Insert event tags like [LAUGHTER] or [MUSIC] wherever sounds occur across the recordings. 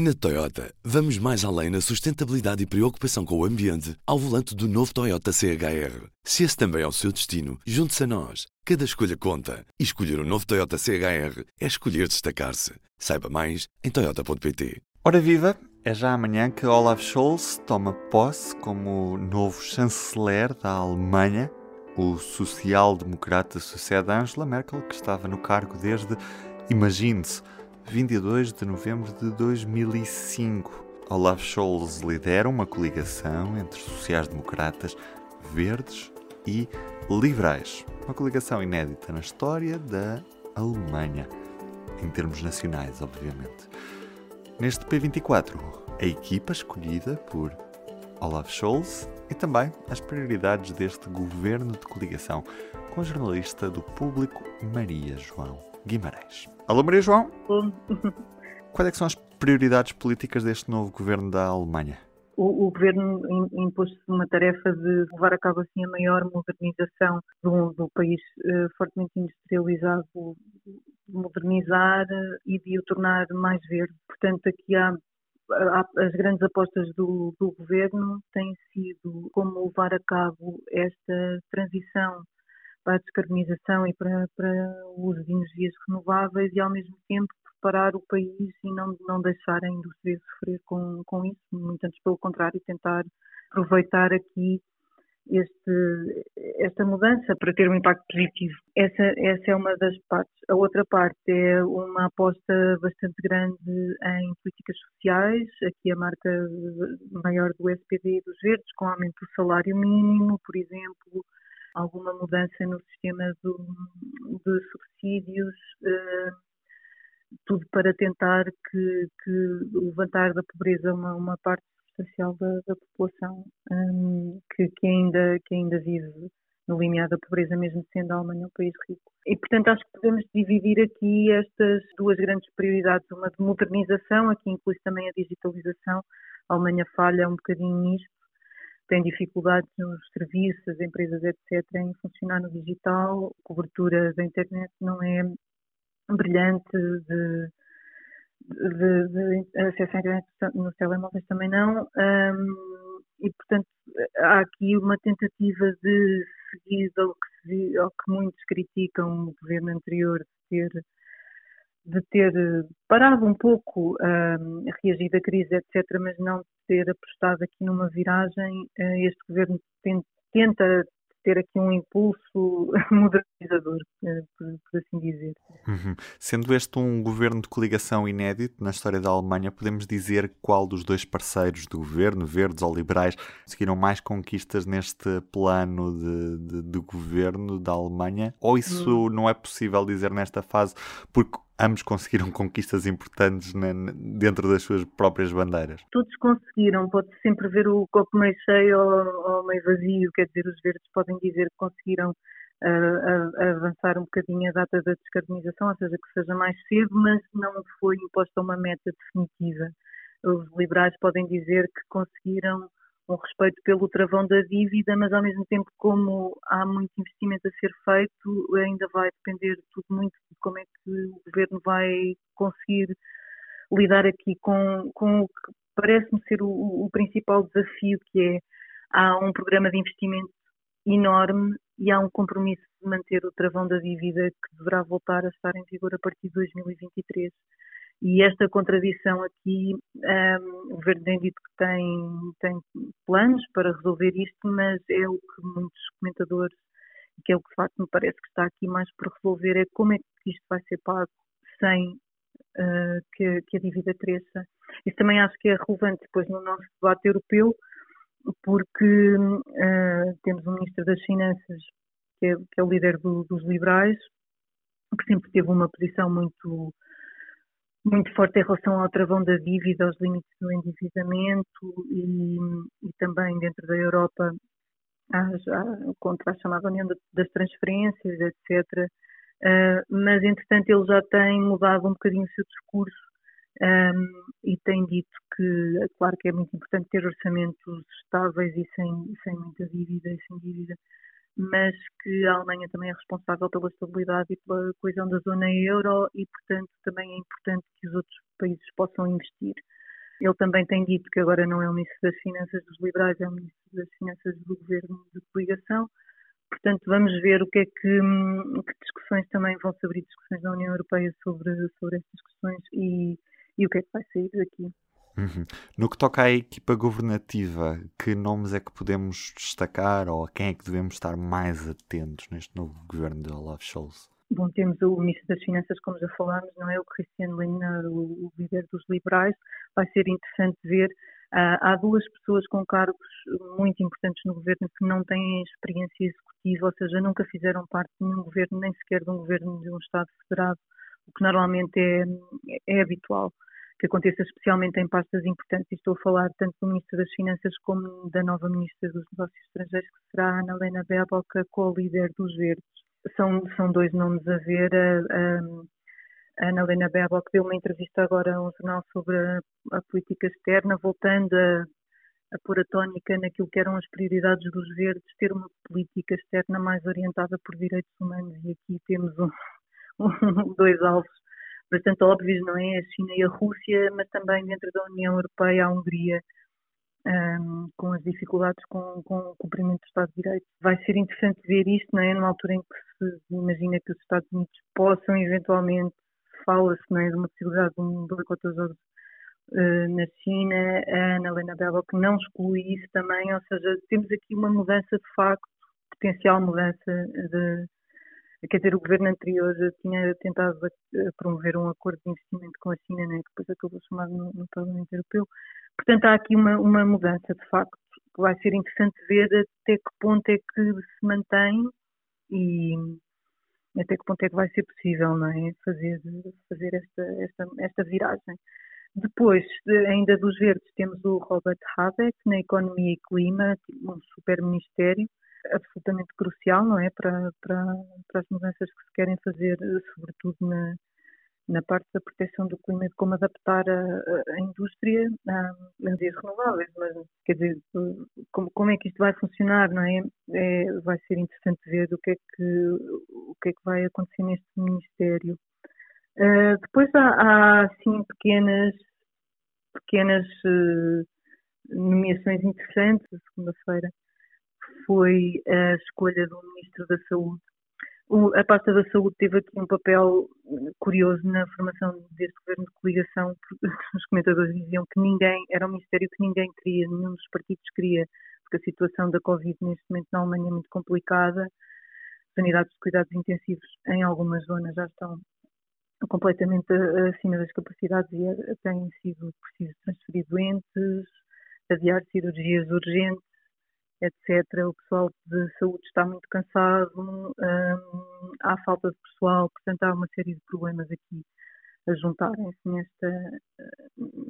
Na Toyota, vamos mais além na sustentabilidade e preocupação com o ambiente ao volante do novo Toyota CHR. Se esse também é o seu destino, junte-se a nós. Cada escolha conta. E escolher o um novo Toyota CHR é escolher destacar-se. Saiba mais em Toyota.pt. Ora viva! É já amanhã que Olaf Scholz toma posse como novo chanceler da Alemanha. O social-democrata sucede Angela Merkel, que estava no cargo desde, imagine-se, 22 de novembro de 2005. Olaf Scholz lidera uma coligação entre sociais-democratas, verdes e liberais. Uma coligação inédita na história da Alemanha, em termos nacionais, obviamente. Neste P24, a equipa escolhida por Olaf Scholz e também as prioridades deste governo de coligação, com a jornalista do público Maria João Guimarães. Alô, Maria João? Quais é são as prioridades políticas deste novo governo da Alemanha? O, o governo impôs uma tarefa de levar a cabo assim a maior modernização do, do país uh, fortemente industrializado, modernizar e de o tornar mais verde. Portanto, aqui há as grandes apostas do, do, governo têm sido como levar a cabo esta transição para a descarbonização e para, para o uso de energias renováveis e, ao mesmo tempo, preparar o país e não, não deixar a indústria sofrer com, com isso, muito antes pelo contrário, tentar aproveitar aqui este, esta mudança para ter um impacto positivo. Essa, essa é uma das partes. A outra parte é uma aposta bastante grande em políticas sociais, aqui a marca maior do SPD e dos Verdes, com aumento do salário mínimo, por exemplo, alguma mudança no sistema do, de subsídios, uh, tudo para tentar que, que, levantar da pobreza uma, uma parte substancial da, da população um, que, que, ainda, que ainda vive no limiar da pobreza, mesmo sendo a Alemanha um país rico. E, portanto, acho que podemos dividir aqui estas duas grandes prioridades, uma de modernização, aqui inclui também a digitalização, a Alemanha falha um bocadinho nisto, tem dificuldades nos serviços, as empresas, etc., em funcionar no digital, a cobertura da internet não é brilhante, de, de, de acesso à internet nos telemóveis também não, um, e portanto há aqui uma tentativa de seguir ao que, ao que muitos criticam o governo anterior de ter de ter parado um pouco, um, reagido à crise, etc., mas não ter apostado aqui numa viragem. Uh, este governo tenta ter aqui um impulso [LAUGHS] modernizador, uh, por, por, assim dizer. Uhum. Sendo este um governo de coligação inédito na história da Alemanha, podemos dizer qual dos dois parceiros do governo, verdes ou liberais, conseguiram mais conquistas neste plano de, de, de governo da Alemanha? Ou isso hum. não é possível dizer nesta fase, porque ambos conseguiram [LAUGHS] conquistas importantes na, dentro das suas próprias bandeiras. Todos conseguiram, pode sempre ver o copo meio cheio ou, ou meio vazio, quer dizer, os verdes podem dizer que conseguiram uh, avançar um bocadinho a data da descarbonização, ou seja, que seja mais cedo, mas não foi imposta uma meta definitiva. Os liberais podem dizer que conseguiram um respeito pelo travão da dívida, mas ao mesmo tempo, como há muito investimento a ser feito, ainda vai depender tudo muito de como é que o governo vai conseguir lidar aqui com, com o que parece-me ser o, o principal desafio, que é há um programa de investimento enorme e há um compromisso de manter o travão da dívida que deverá voltar a estar em vigor a partir de 2023. E esta contradição aqui, um, o governo tem dito que tem, tem planos para resolver isto, mas é o que muitos comentadores, que é o que de facto me parece que está aqui mais por resolver, é como é que isto vai ser pago sem uh, que, que, a dívida cresça. Isso também acho que é relevante depois no nosso debate europeu, porque uh, temos um Ministro das Finanças, que é, que é o líder do, dos liberais, que sempre teve uma posição muito muito forte em relação ao travão da dívida, aos limites do endividamento e, e também dentro da Europa contra a chamada União das Transferências, etc. Uh, mas, entretanto, ele já tem mudado um bocadinho o seu discurso um, e tem dito que, é claro que é muito importante ter orçamentos estáveis e sem, sem muita dívida e sem dívida, mas que a Alemanha também é responsável pela estabilidade e pela coesão da zona euro e, portanto, também é importante que os outros países possam investir. Ele também tem dito que agora não é o Ministro das Finanças dos Liberais, é o Ministro das Finanças do Governo de Coligação. Portanto, vamos ver o que é que, hum, que discussões também vão se abrir discussões na União Europeia sobre, sobre estas questões e, e o que é que vai sair daqui. Uhum. No que toca à equipa governativa, que nomes é que podemos destacar ou a quem é que devemos estar mais atentos neste novo governo de Olaf Scholz? Bom, temos o Ministro das Finanças, como já falámos, não é o Cristiano Lindner, o, líder dos liberais. Vai ser interessante ver. Uh, há duas pessoas com cargos muito importantes no governo que não têm experiência executiva, ou seja, nunca fizeram parte de nenhum governo, nem sequer de um governo de um Estado federado, o que normalmente é, é habitual que aconteça especialmente em pastas importantes, e estou a falar tanto do Ministro das Finanças como da nova Ministra dos Negócios Estrangeiros, que será Ana Helena Baerbock, a co-líder dos Verdes. São, são dois nomes a ver. A, a Ana Helena Baerbock deu uma entrevista agora a um jornal sobre a, a política externa, voltando a, a pôr a tónica naquilo que eram as prioridades dos Verdes, ter uma política externa mais orientada por direitos humanos, e aqui temos um, [LAUGHS] um, dois alvos bastante óbvios, não é? A China e a Rússia, mas também dentro da União Europeia, a Hungria, um, com as dificuldades com, com, o cumprimento do Estado de Direito. Vai ser interessante ver isto, não é? Numa altura em que se imagina que os Estados Unidos possam eventualmente, fala-se, não é? De uma possibilidade de um boicote aos jogos uh, na China, a Ana Helena Baerbock não exclui isso também, ou seja, temos aqui uma mudança de facto, potencial mudança de, Quer dizer, o governo anterior tinha tentado promover um acordo de investimento com a China, né, que depois acabou chamado no, no Parlamento Europeu. Portanto, há aqui uma, uma mudança, de facto, que vai ser interessante ver até que ponto é que se mantém e até que ponto é que vai ser possível não é? fazer, fazer esta, esta, esta viragem. Depois, ainda dos verdes, temos o Robert Habeck na Economia e Clima, um super ministério, absolutamente crucial, não é, para, para, para as mudanças que se querem fazer, sobretudo na, na parte da proteção do clima de como adaptar a, a indústria a energias renováveis, mas quer dizer, como, como é que isto vai funcionar, não é? é? Vai ser interessante ver o que é que, o que, é que vai acontecer neste Ministério. Uh, depois há, há, assim, pequenas, pequenas uh, nomeações interessantes, segunda-feira, foi a escolha do Ministro da Saúde. O, a pasta da saúde teve aqui um papel curioso na formação deste governo de coligação, [LAUGHS] os comentadores diziam que ninguém, era um ministério que ninguém queria, nenhum dos partidos queria, porque a situação da Covid neste momento na Alemanha é muito complicada, as unidades de cuidados intensivos em algumas zonas já estão completamente acima das capacidades e é, têm sido preciso transferir doentes, adiar cirurgias urgentes, etc. O pessoal de saúde está muito cansado, hum, há falta de pessoal, portanto há uma série de problemas aqui a juntarem-se nesta,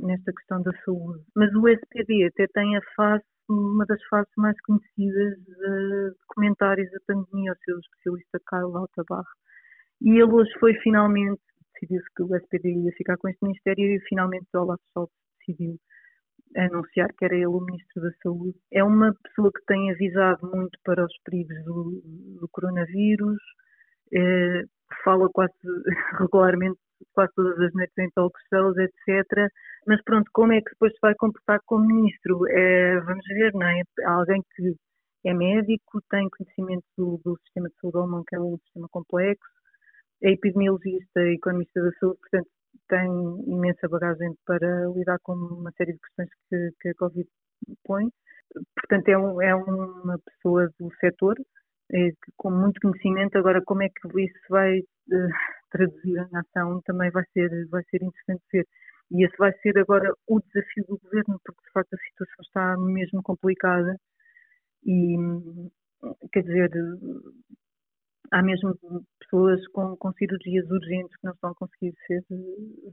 nesta questão da saúde. Mas o SPD até tem a face, uma das faces mais conhecidas de comentários da pandemia, o seu especialista Carlos Altabarro. E ele hoje foi finalmente, decidiu-se que o SPD ia ficar com este Ministério e finalmente o Olaf Scholz decidiu anunciar que era ele o Ministro da Saúde. É uma pessoa que tem avisado muito para os perigos do, do coronavírus, é, fala quase [LAUGHS] regularmente, quase todas as noites em talk shows, etc. Mas pronto, como é que depois se vai comportar como Ministro? É, vamos ver, não é? Alguém que é médico, tem conhecimento do, do sistema de saúde alemão, que é um sistema complexo, é epidemiologista, economista da saúde, portanto tem imensa bagagem para lidar com uma série de questões que, que a Covid põe. Portanto, é, um, é uma pessoa do setor é, com muito conhecimento. Agora, como é que isso vai uh, traduzir em ação também vai ser, vai ser interessante ver. E esse vai ser agora o desafio do governo, porque de facto a situação está mesmo complicada e, quer dizer, há mesmo pessoas com, com cirurgias urgentes que não estão a conseguir ser,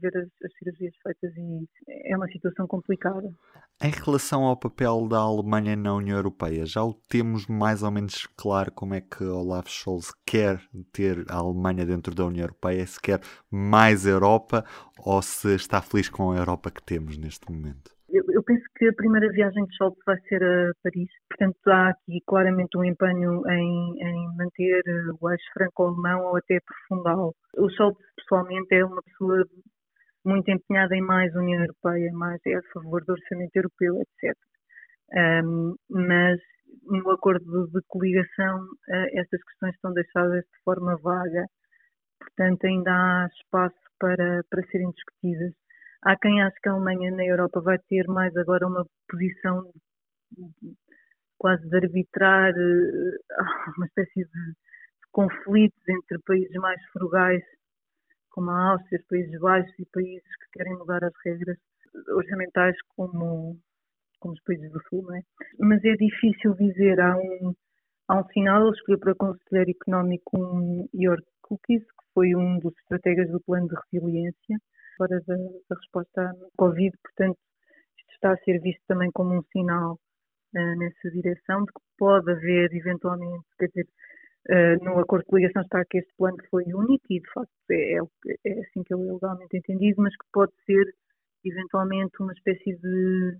ver as, as, cirurgias feitas e é uma situação complicada. Em relação ao papel da Alemanha na União Europeia, já o temos mais ou menos claro como é que Olaf Scholz quer ter a Alemanha dentro da União Europeia, se quer mais Europa ou se está feliz com a Europa que temos neste momento? Eu, penso que a primeira viagem de Scholz vai ser a Paris, portanto há aqui claramente um empenho em, em manter o eixo franco-alemão ou até aprofundá-lo. O Scholz pessoalmente é uma pessoa muito empenhada em mais União Europeia, mais é a favor do orçamento europeu, etc. Um, mas no acordo de coligação uh, estas questões estão deixadas de forma vaga, portanto ainda há espaço para, para serem discutidas. Há quem ache que a Alemanha na Europa vai ter mais agora uma posição quase de arbitrar uh, [LAUGHS] uma espécie de conflitos entre países mais frugais, como a Áustria, os Países Baixos e países que querem mudar as regras orçamentais como, como os países do Sul, não é? Mas é difícil dizer, há um, há um sinal, ele escolheu para conselheiro económico um Jörg Cookies, que foi um dos estrategas do plano de resiliência, fora da, da resposta à Covid, portanto, isto está a ser visto também como um sinal uh, nessa direção, de que pode haver eventualmente, quer dizer, Uh, no acordo de coligação está que este plano foi único e, de facto, é, é, é, assim que ele é legalmente entendido, mas que pode ser, eventualmente, uma espécie de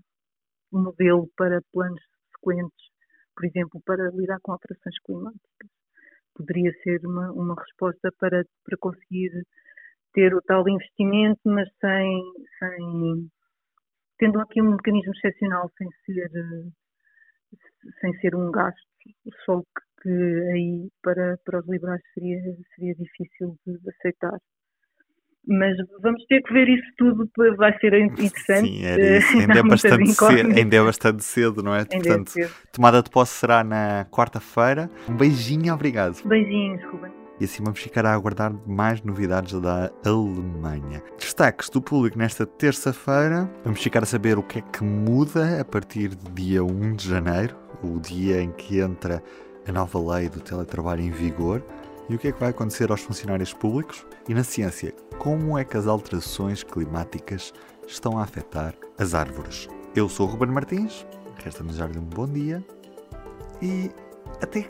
modelo para planos sequentes, por exemplo, para lidar com alterações climáticas. Poderia ser uma, uma resposta para, para conseguir ter o tal investimento, mas sem, sem tendo aqui um mecanismo excepcional, sem ser, sem ser um gasto, só que que aí para, para os liberais seria, seria difícil de aceitar. Mas vamos ter que ver isso tudo, vai ser [LAUGHS] interessante. Sim, isso. [LAUGHS] Ainda, é bastante cedo, ainda é bastante cedo, não é? Ainda é Portanto, é tomada de posse será na quarta-feira. Um beijinho, obrigado. Beijinhos, Ruben. E assim vamos ficar a aguardar mais novidades da Alemanha. Destaques do público nesta terça-feira. Vamos ficar a saber o que é que muda a partir do dia 1 de janeiro, o dia em que entra a nova lei do teletrabalho em vigor e o que é que vai acontecer aos funcionários públicos e na ciência, como é que as alterações climáticas estão a afetar as árvores. Eu sou o Ruben Martins, resta-me desejar-lhe um bom dia e até